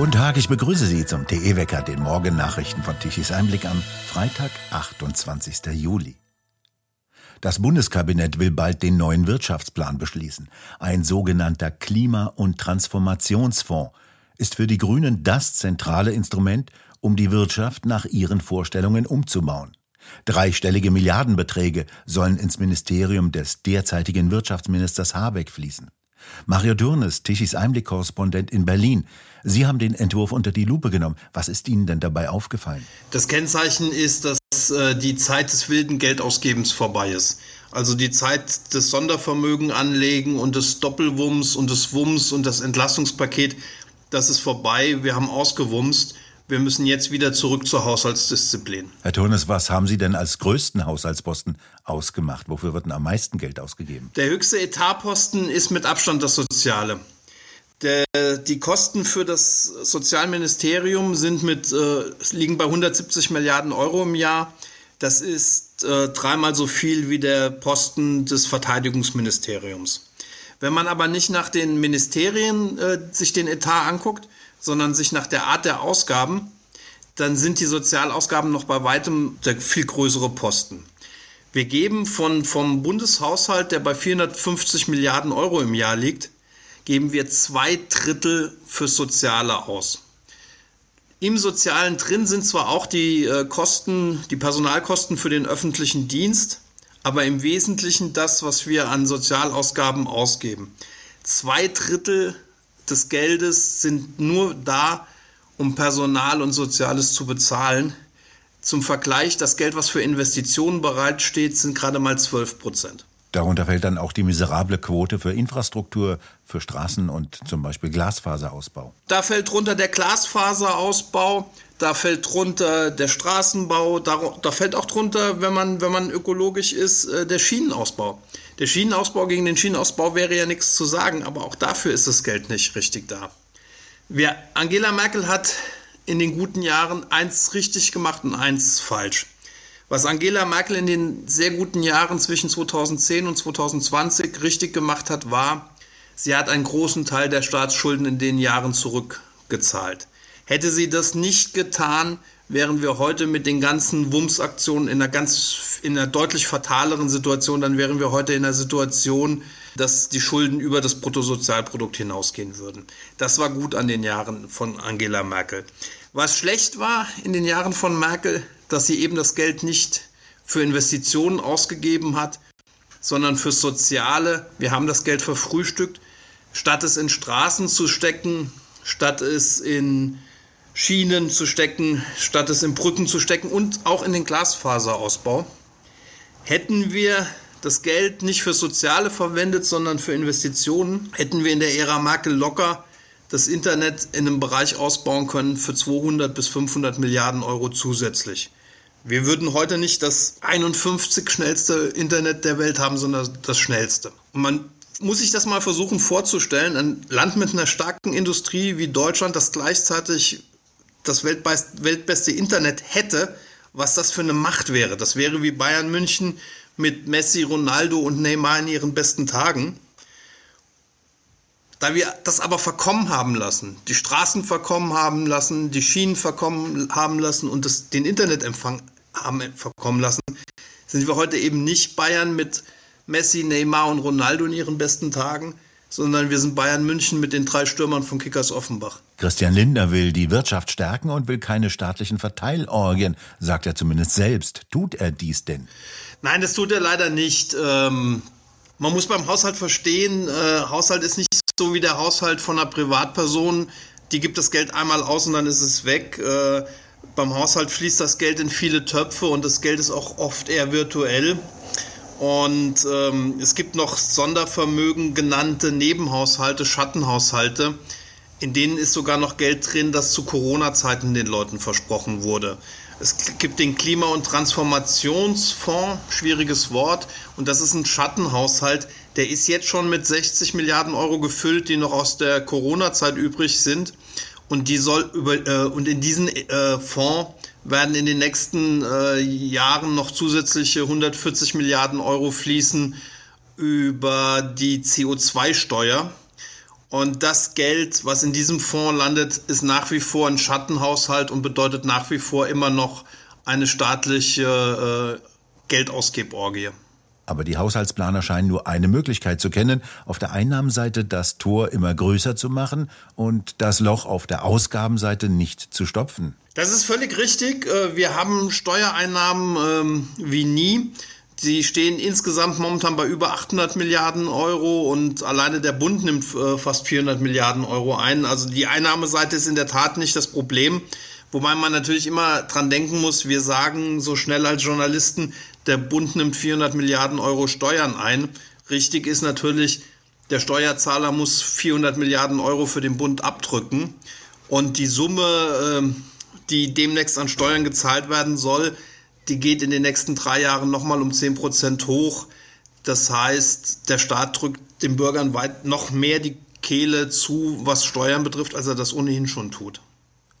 Guten Tag, ich begrüße Sie zum TE-Wecker, den Morgennachrichten von Tichys Einblick am Freitag, 28. Juli. Das Bundeskabinett will bald den neuen Wirtschaftsplan beschließen. Ein sogenannter Klima- und Transformationsfonds ist für die Grünen das zentrale Instrument, um die Wirtschaft nach ihren Vorstellungen umzubauen. Dreistellige Milliardenbeträge sollen ins Ministerium des derzeitigen Wirtschaftsministers Habeck fließen. Mario Dürnes, Tischis Einblick-Korrespondent in Berlin. Sie haben den Entwurf unter die Lupe genommen. Was ist Ihnen denn dabei aufgefallen? Das Kennzeichen ist, dass äh, die Zeit des wilden Geldausgebens vorbei ist. Also die Zeit des Sondervermögen anlegen und des Doppelwumms und des Wumms und das Entlastungspaket, das ist vorbei. Wir haben ausgewumst wir müssen jetzt wieder zurück zur Haushaltsdisziplin. Herr Turnes, was haben Sie denn als größten Haushaltsposten ausgemacht? Wofür wird denn am meisten Geld ausgegeben? Der höchste Etatposten ist mit Abstand das Soziale. Der, die Kosten für das Sozialministerium sind mit, äh, liegen bei 170 Milliarden Euro im Jahr. Das ist äh, dreimal so viel wie der Posten des Verteidigungsministeriums. Wenn man aber nicht nach den Ministerien äh, sich den Etat anguckt, sondern sich nach der Art der Ausgaben, dann sind die Sozialausgaben noch bei weitem der viel größere Posten. Wir geben von, vom Bundeshaushalt, der bei 450 Milliarden Euro im Jahr liegt, geben wir zwei Drittel für Soziale aus. Im Sozialen drin sind zwar auch die äh, Kosten, die Personalkosten für den öffentlichen Dienst, aber im Wesentlichen das, was wir an Sozialausgaben ausgeben. Zwei Drittel des Geldes sind nur da, um Personal und Soziales zu bezahlen. Zum Vergleich, das Geld, was für Investitionen bereitsteht, sind gerade mal 12 Prozent. Darunter fällt dann auch die miserable Quote für Infrastruktur, für Straßen und zum Beispiel Glasfaserausbau. Da fällt drunter der Glasfaserausbau, da fällt drunter der Straßenbau, da, da fällt auch drunter, wenn man, wenn man ökologisch ist, äh, der Schienenausbau. Der Schienenausbau gegen den Schienenausbau wäre ja nichts zu sagen, aber auch dafür ist das Geld nicht richtig da. Wir, Angela Merkel hat in den guten Jahren eins richtig gemacht und eins falsch. Was Angela Merkel in den sehr guten Jahren zwischen 2010 und 2020 richtig gemacht hat, war, sie hat einen großen Teil der Staatsschulden in den Jahren zurückgezahlt. Hätte sie das nicht getan, wären wir heute mit den ganzen Wumms-Aktionen in einer ganz, in einer deutlich fataleren Situation. Dann wären wir heute in einer Situation, dass die Schulden über das Bruttosozialprodukt hinausgehen würden. Das war gut an den Jahren von Angela Merkel. Was schlecht war in den Jahren von Merkel, dass sie eben das Geld nicht für Investitionen ausgegeben hat, sondern für Soziale. Wir haben das Geld verfrühstückt. Statt es in Straßen zu stecken, statt es in Schienen zu stecken, statt es in Brücken zu stecken und auch in den Glasfaserausbau. Hätten wir das Geld nicht für Soziale verwendet, sondern für Investitionen, hätten wir in der Ära Merkel locker das Internet in einem Bereich ausbauen können für 200 bis 500 Milliarden Euro zusätzlich. Wir würden heute nicht das 51 schnellste Internet der Welt haben, sondern das schnellste. Und man muss sich das mal versuchen vorzustellen. Ein Land mit einer starken Industrie wie Deutschland, das gleichzeitig das weltbeste Internet hätte, was das für eine Macht wäre. Das wäre wie Bayern München mit Messi, Ronaldo und Neymar in ihren besten Tagen. Da wir das aber verkommen haben lassen, die Straßen verkommen haben lassen, die Schienen verkommen haben lassen und das, den Internetempfang haben verkommen lassen, sind wir heute eben nicht Bayern mit Messi, Neymar und Ronaldo in ihren besten Tagen, sondern wir sind Bayern München mit den drei Stürmern von Kickers Offenbach. Christian Linder will die Wirtschaft stärken und will keine staatlichen Verteilorgien, sagt er zumindest selbst. Tut er dies denn? Nein, das tut er leider nicht. Ähm, man muss beim Haushalt verstehen, äh, Haushalt ist nicht so wie der Haushalt von einer Privatperson. Die gibt das Geld einmal aus und dann ist es weg. Äh, beim Haushalt fließt das Geld in viele Töpfe und das Geld ist auch oft eher virtuell. Und ähm, es gibt noch Sondervermögen genannte Nebenhaushalte, Schattenhaushalte, in denen ist sogar noch Geld drin, das zu Corona-Zeiten den Leuten versprochen wurde. Es gibt den Klima- und Transformationsfonds, schwieriges Wort, und das ist ein Schattenhaushalt, der ist jetzt schon mit 60 Milliarden Euro gefüllt, die noch aus der Corona-Zeit übrig sind. Und die soll über äh, und in diesen äh, Fonds werden in den nächsten äh, Jahren noch zusätzliche 140 Milliarden Euro fließen über die CO2-Steuer. Und das Geld, was in diesem Fonds landet, ist nach wie vor ein Schattenhaushalt und bedeutet nach wie vor immer noch eine staatliche äh, Geldausgeborgie. Aber die Haushaltsplaner scheinen nur eine Möglichkeit zu kennen, auf der Einnahmenseite das Tor immer größer zu machen und das Loch auf der Ausgabenseite nicht zu stopfen. Das ist völlig richtig. Äh, wir haben Steuereinnahmen ähm, wie nie. Sie stehen insgesamt momentan bei über 800 Milliarden Euro und alleine der Bund nimmt äh, fast 400 Milliarden Euro ein. Also die Einnahmeseite ist in der Tat nicht das Problem. Wobei man natürlich immer dran denken muss, wir sagen so schnell als Journalisten, der Bund nimmt 400 Milliarden Euro Steuern ein. Richtig ist natürlich, der Steuerzahler muss 400 Milliarden Euro für den Bund abdrücken. Und die Summe, ähm, die demnächst an Steuern gezahlt werden soll, die geht in den nächsten drei Jahren nochmal um 10 Prozent hoch. Das heißt, der Staat drückt den Bürgern weit noch mehr die Kehle zu, was Steuern betrifft, als er das ohnehin schon tut.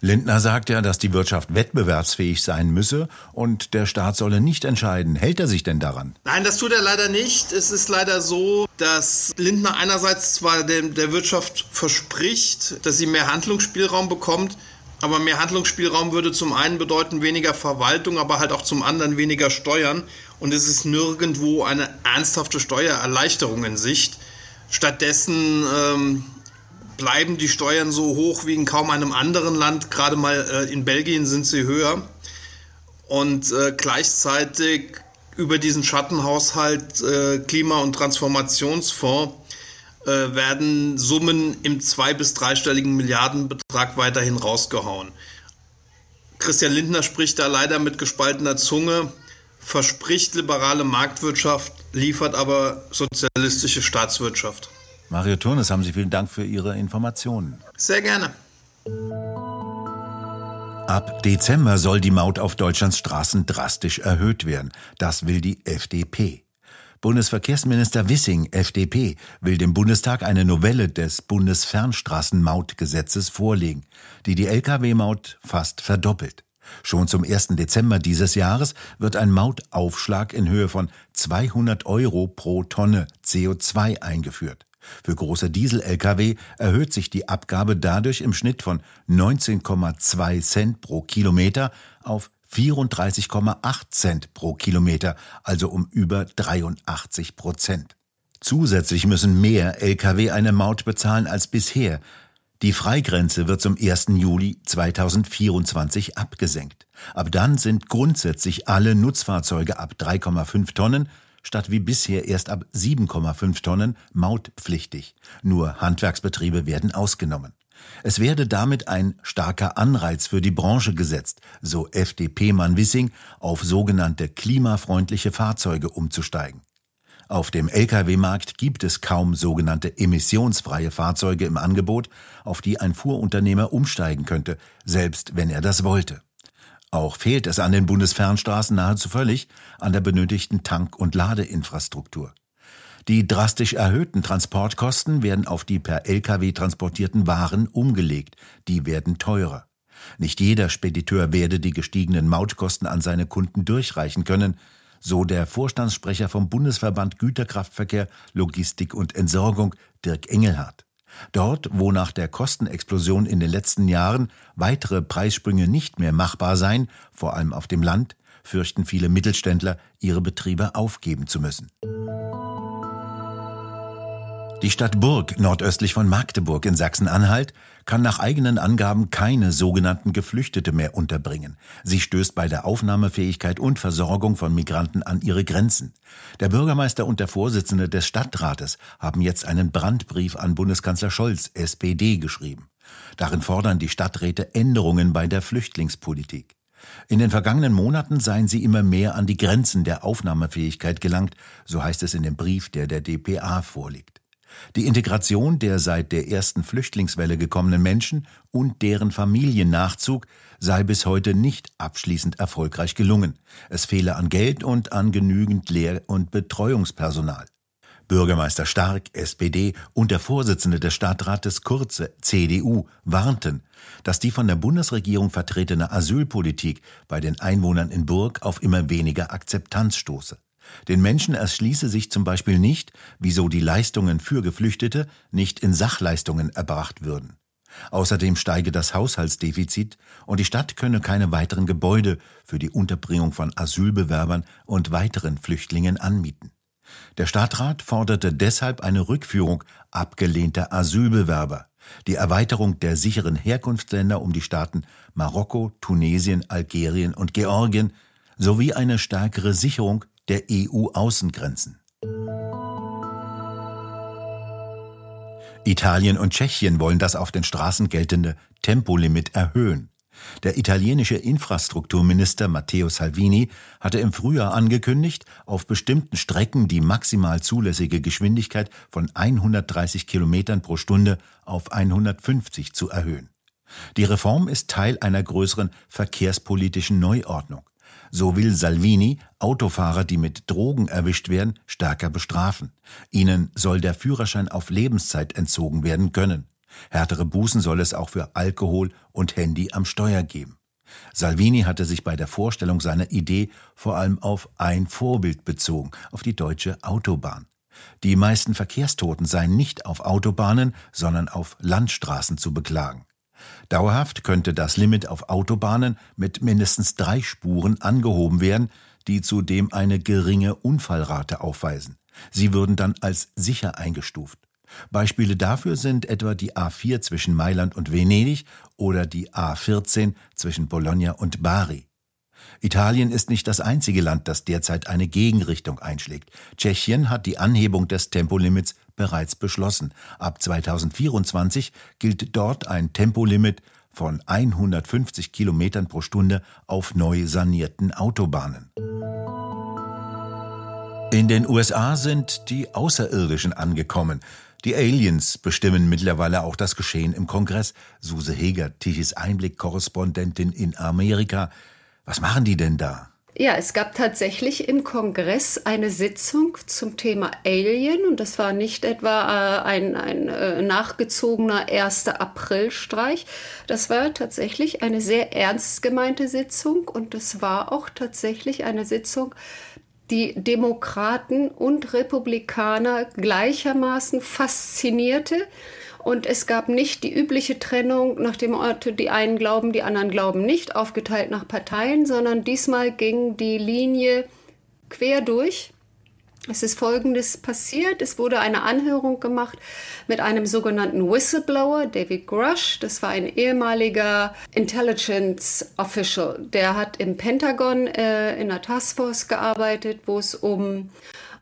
Lindner sagt ja, dass die Wirtschaft wettbewerbsfähig sein müsse und der Staat solle nicht entscheiden. Hält er sich denn daran? Nein, das tut er leider nicht. Es ist leider so, dass Lindner einerseits zwar der, der Wirtschaft verspricht, dass sie mehr Handlungsspielraum bekommt, aber mehr Handlungsspielraum würde zum einen bedeuten weniger Verwaltung, aber halt auch zum anderen weniger Steuern. Und es ist nirgendwo eine ernsthafte Steuererleichterung in Sicht. Stattdessen ähm, bleiben die Steuern so hoch wie in kaum einem anderen Land. Gerade mal äh, in Belgien sind sie höher. Und äh, gleichzeitig über diesen Schattenhaushalt äh, Klima- und Transformationsfonds äh, werden Summen im zwei- bis dreistelligen Milliardenbetrag weiterhin rausgehauen. Christian Lindner spricht da leider mit gespaltener Zunge, verspricht liberale Marktwirtschaft, liefert aber sozialistische Staatswirtschaft. Mario Turnes, haben Sie vielen Dank für Ihre Informationen. Sehr gerne. Ab Dezember soll die Maut auf Deutschlands Straßen drastisch erhöht werden. Das will die FDP. Bundesverkehrsminister Wissing, FDP, will dem Bundestag eine Novelle des Bundesfernstraßenmautgesetzes vorlegen, die die Lkw-Maut fast verdoppelt. Schon zum 1. Dezember dieses Jahres wird ein Mautaufschlag in Höhe von 200 Euro pro Tonne CO2 eingeführt. Für große Diesel-Lkw erhöht sich die Abgabe dadurch im Schnitt von 19,2 Cent pro Kilometer auf 34,8 Cent pro Kilometer, also um über 83 Prozent. Zusätzlich müssen mehr Lkw eine Maut bezahlen als bisher. Die Freigrenze wird zum 1. Juli 2024 abgesenkt. Ab dann sind grundsätzlich alle Nutzfahrzeuge ab 3,5 Tonnen statt wie bisher erst ab 7,5 Tonnen mautpflichtig. Nur Handwerksbetriebe werden ausgenommen. Es werde damit ein starker Anreiz für die Branche gesetzt, so FDP-Mann Wissing, auf sogenannte klimafreundliche Fahrzeuge umzusteigen. Auf dem Lkw-Markt gibt es kaum sogenannte emissionsfreie Fahrzeuge im Angebot, auf die ein Fuhrunternehmer umsteigen könnte, selbst wenn er das wollte. Auch fehlt es an den Bundesfernstraßen nahezu völlig an der benötigten Tank- und Ladeinfrastruktur. Die drastisch erhöhten Transportkosten werden auf die per Lkw transportierten Waren umgelegt. Die werden teurer. Nicht jeder Spediteur werde die gestiegenen Mautkosten an seine Kunden durchreichen können, so der Vorstandssprecher vom Bundesverband Güterkraftverkehr, Logistik und Entsorgung, Dirk Engelhardt. Dort, wo nach der Kostenexplosion in den letzten Jahren weitere Preissprünge nicht mehr machbar seien, vor allem auf dem Land, fürchten viele Mittelständler, ihre Betriebe aufgeben zu müssen. Die Stadt Burg nordöstlich von Magdeburg in Sachsen-Anhalt kann nach eigenen Angaben keine sogenannten Geflüchtete mehr unterbringen. Sie stößt bei der Aufnahmefähigkeit und Versorgung von Migranten an ihre Grenzen. Der Bürgermeister und der Vorsitzende des Stadtrates haben jetzt einen Brandbrief an Bundeskanzler Scholz, SPD, geschrieben. Darin fordern die Stadträte Änderungen bei der Flüchtlingspolitik. In den vergangenen Monaten seien sie immer mehr an die Grenzen der Aufnahmefähigkeit gelangt, so heißt es in dem Brief, der der DPA vorliegt. Die Integration der seit der ersten Flüchtlingswelle gekommenen Menschen und deren Familiennachzug sei bis heute nicht abschließend erfolgreich gelungen. Es fehle an Geld und an genügend Lehr- und Betreuungspersonal. Bürgermeister Stark, SPD, und der Vorsitzende des Stadtrates Kurze, CDU, warnten, dass die von der Bundesregierung vertretene Asylpolitik bei den Einwohnern in Burg auf immer weniger Akzeptanz stoße. Den Menschen erschließe sich zum Beispiel nicht, wieso die Leistungen für Geflüchtete nicht in Sachleistungen erbracht würden. Außerdem steige das Haushaltsdefizit und die Stadt könne keine weiteren Gebäude für die Unterbringung von Asylbewerbern und weiteren Flüchtlingen anmieten. Der Stadtrat forderte deshalb eine Rückführung abgelehnter Asylbewerber, die Erweiterung der sicheren Herkunftsländer um die Staaten Marokko, Tunesien, Algerien und Georgien sowie eine stärkere Sicherung der EU-Außengrenzen. Italien und Tschechien wollen das auf den Straßen geltende Tempolimit erhöhen. Der italienische Infrastrukturminister Matteo Salvini hatte im Frühjahr angekündigt, auf bestimmten Strecken die maximal zulässige Geschwindigkeit von 130 Kilometern pro Stunde auf 150 zu erhöhen. Die Reform ist Teil einer größeren verkehrspolitischen Neuordnung. So will Salvini Autofahrer, die mit Drogen erwischt werden, stärker bestrafen. Ihnen soll der Führerschein auf Lebenszeit entzogen werden können. Härtere Bußen soll es auch für Alkohol und Handy am Steuer geben. Salvini hatte sich bei der Vorstellung seiner Idee vor allem auf ein Vorbild bezogen, auf die deutsche Autobahn. Die meisten Verkehrstoten seien nicht auf Autobahnen, sondern auf Landstraßen zu beklagen. Dauerhaft könnte das Limit auf Autobahnen mit mindestens drei Spuren angehoben werden, die zudem eine geringe Unfallrate aufweisen. Sie würden dann als sicher eingestuft. Beispiele dafür sind etwa die A4 zwischen Mailand und Venedig oder die A14 zwischen Bologna und Bari. Italien ist nicht das einzige Land, das derzeit eine Gegenrichtung einschlägt. Tschechien hat die Anhebung des Tempolimits bereits beschlossen. Ab 2024 gilt dort ein Tempolimit von 150 Kilometern pro Stunde auf neu sanierten Autobahnen. In den USA sind die Außerirdischen angekommen. Die Aliens bestimmen mittlerweile auch das Geschehen im Kongress. Suse Heger, Tichys Einblick-Korrespondentin in Amerika. Was machen die denn da? Ja, es gab tatsächlich im Kongress eine Sitzung zum Thema Alien und das war nicht etwa äh, ein, ein äh, nachgezogener 1. April-Streich. Das war tatsächlich eine sehr ernst gemeinte Sitzung und es war auch tatsächlich eine Sitzung, die Demokraten und Republikaner gleichermaßen faszinierte. Und es gab nicht die übliche Trennung nach dem Ort, die einen glauben, die anderen glauben nicht, aufgeteilt nach Parteien, sondern diesmal ging die Linie quer durch. Es ist Folgendes passiert. Es wurde eine Anhörung gemacht mit einem sogenannten Whistleblower, David Grush. Das war ein ehemaliger Intelligence Official. Der hat im Pentagon äh, in einer Taskforce gearbeitet, wo es um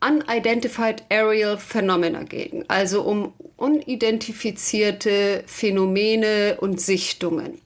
Unidentified Aerial Phenomena ging, also um unidentifizierte Phänomene und Sichtungen.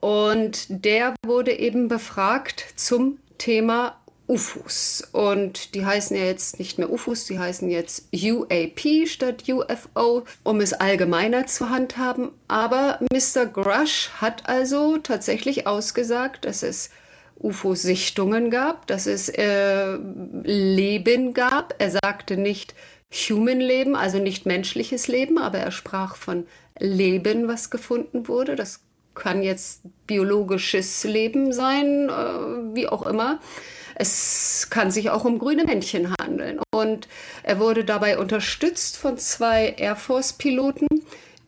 Und der wurde eben befragt zum Thema UFOs. Und die heißen ja jetzt nicht mehr UFOs, die heißen jetzt UAP statt UFO, um es allgemeiner zu handhaben. Aber Mr. Grush hat also tatsächlich ausgesagt, dass es UFO-Sichtungen gab, dass es äh, Leben gab. Er sagte nicht Human Leben, also nicht menschliches Leben, aber er sprach von Leben, was gefunden wurde. Das kann jetzt biologisches Leben sein, äh, wie auch immer. Es kann sich auch um grüne Männchen handeln. Und er wurde dabei unterstützt von zwei Air Force-Piloten,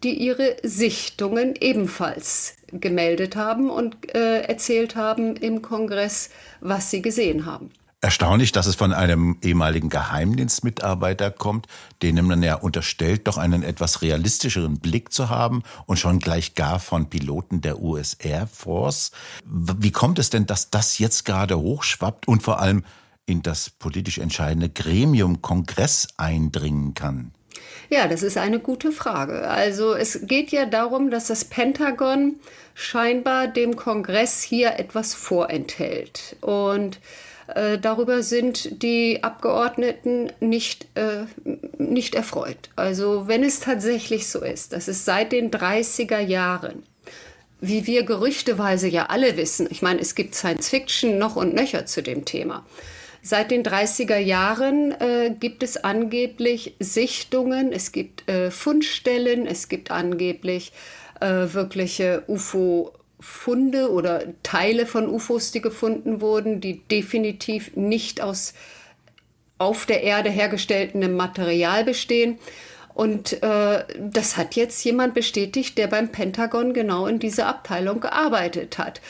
die ihre Sichtungen ebenfalls gemeldet haben und äh, erzählt haben im Kongress, was sie gesehen haben. Erstaunlich, dass es von einem ehemaligen Geheimdienstmitarbeiter kommt, denen man ja unterstellt, doch einen etwas realistischeren Blick zu haben und schon gleich gar von Piloten der US Air Force. Wie kommt es denn, dass das jetzt gerade hochschwappt und vor allem in das politisch entscheidende Gremium Kongress eindringen kann? Ja, das ist eine gute Frage. Also es geht ja darum, dass das Pentagon scheinbar dem Kongress hier etwas vorenthält. Und äh, darüber sind die Abgeordneten nicht, äh, nicht erfreut. Also wenn es tatsächlich so ist, dass es seit den 30er Jahren wie wir gerüchteweise ja alle wissen, ich meine, es gibt Science Fiction noch und nöcher zu dem Thema. Seit den 30er Jahren äh, gibt es angeblich Sichtungen, es gibt äh, Fundstellen, es gibt angeblich äh, wirkliche UFO Funde oder Teile von UFOs, die gefunden wurden, die definitiv nicht aus auf der Erde hergestelltem Material bestehen. Und äh, das hat jetzt jemand bestätigt, der beim Pentagon genau in dieser Abteilung gearbeitet hat.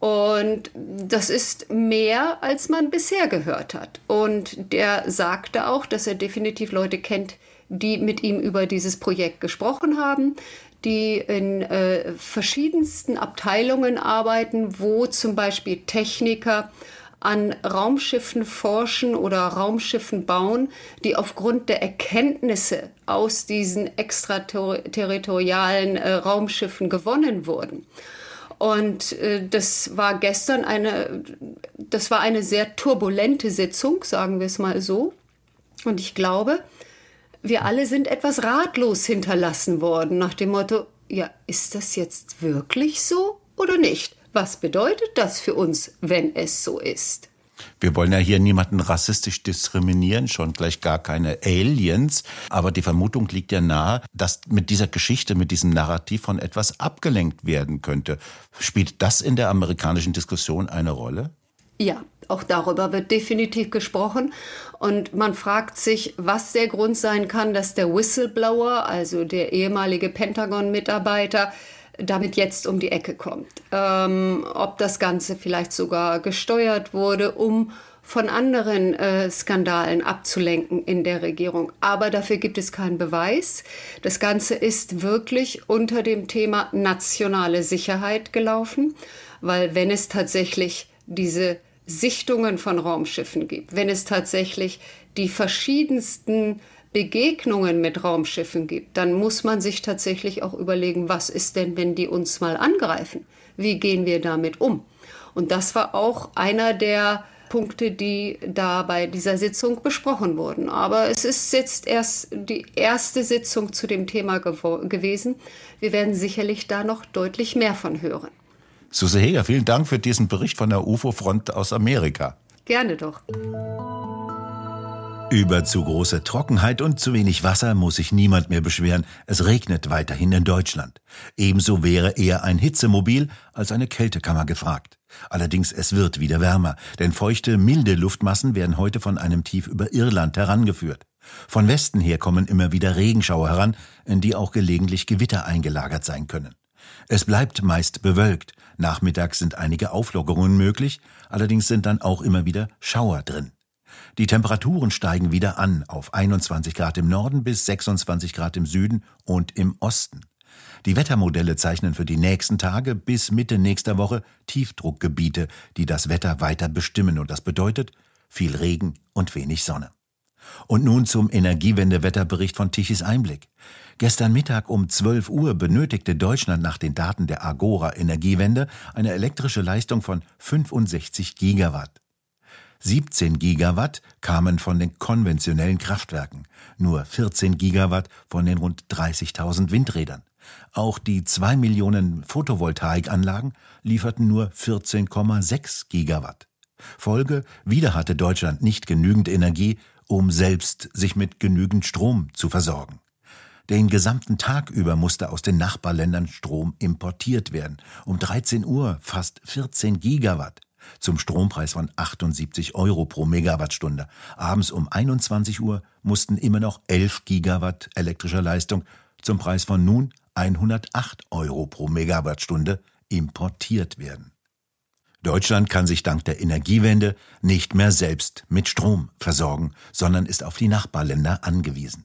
Und das ist mehr, als man bisher gehört hat. Und der sagte auch, dass er definitiv Leute kennt, die mit ihm über dieses Projekt gesprochen haben, die in äh, verschiedensten Abteilungen arbeiten, wo zum Beispiel Techniker an Raumschiffen forschen oder Raumschiffen bauen, die aufgrund der Erkenntnisse aus diesen extraterritorialen äh, Raumschiffen gewonnen wurden. Und äh, das war gestern eine, das war eine sehr turbulente Sitzung, sagen wir es mal so. Und ich glaube, wir alle sind etwas ratlos hinterlassen worden nach dem Motto, ja, ist das jetzt wirklich so oder nicht? Was bedeutet das für uns, wenn es so ist? Wir wollen ja hier niemanden rassistisch diskriminieren, schon gleich gar keine Aliens. Aber die Vermutung liegt ja nahe, dass mit dieser Geschichte, mit diesem Narrativ von etwas abgelenkt werden könnte. Spielt das in der amerikanischen Diskussion eine Rolle? Ja, auch darüber wird definitiv gesprochen. Und man fragt sich, was der Grund sein kann, dass der Whistleblower, also der ehemalige Pentagon-Mitarbeiter, damit jetzt um die Ecke kommt. Ähm, ob das Ganze vielleicht sogar gesteuert wurde, um von anderen äh, Skandalen abzulenken in der Regierung. Aber dafür gibt es keinen Beweis. Das Ganze ist wirklich unter dem Thema nationale Sicherheit gelaufen, weil wenn es tatsächlich diese Sichtungen von Raumschiffen gibt, wenn es tatsächlich die verschiedensten Begegnungen mit Raumschiffen gibt, dann muss man sich tatsächlich auch überlegen, was ist denn, wenn die uns mal angreifen? Wie gehen wir damit um? Und das war auch einer der Punkte, die da bei dieser Sitzung besprochen wurden. Aber es ist jetzt erst die erste Sitzung zu dem Thema gewesen. Wir werden sicherlich da noch deutlich mehr von hören. Suse Heger, vielen Dank für diesen Bericht von der UFO-Front aus Amerika. Gerne doch. Über zu große Trockenheit und zu wenig Wasser muss sich niemand mehr beschweren. Es regnet weiterhin in Deutschland. Ebenso wäre eher ein Hitzemobil als eine Kältekammer gefragt. Allerdings es wird wieder wärmer, denn feuchte, milde Luftmassen werden heute von einem Tief über Irland herangeführt. Von Westen her kommen immer wieder Regenschauer heran, in die auch gelegentlich Gewitter eingelagert sein können. Es bleibt meist bewölkt. Nachmittags sind einige Auflockerungen möglich, allerdings sind dann auch immer wieder Schauer drin. Die Temperaturen steigen wieder an auf 21 Grad im Norden bis 26 Grad im Süden und im Osten. Die Wettermodelle zeichnen für die nächsten Tage bis Mitte nächster Woche Tiefdruckgebiete, die das Wetter weiter bestimmen und das bedeutet viel Regen und wenig Sonne. Und nun zum Energiewendewetterbericht von Tichys Einblick. Gestern Mittag um 12 Uhr benötigte Deutschland nach den Daten der Agora Energiewende eine elektrische Leistung von 65 Gigawatt. 17 Gigawatt kamen von den konventionellen Kraftwerken, nur 14 Gigawatt von den rund 30.000 Windrädern. Auch die 2 Millionen Photovoltaikanlagen lieferten nur 14,6 Gigawatt. Folge, wieder hatte Deutschland nicht genügend Energie, um selbst sich mit genügend Strom zu versorgen. Den gesamten Tag über musste aus den Nachbarländern Strom importiert werden. Um 13 Uhr fast 14 Gigawatt zum Strompreis von 78 Euro pro Megawattstunde. Abends um 21 Uhr mussten immer noch 11 Gigawatt elektrischer Leistung zum Preis von nun 108 Euro pro Megawattstunde importiert werden. Deutschland kann sich dank der Energiewende nicht mehr selbst mit Strom versorgen, sondern ist auf die Nachbarländer angewiesen.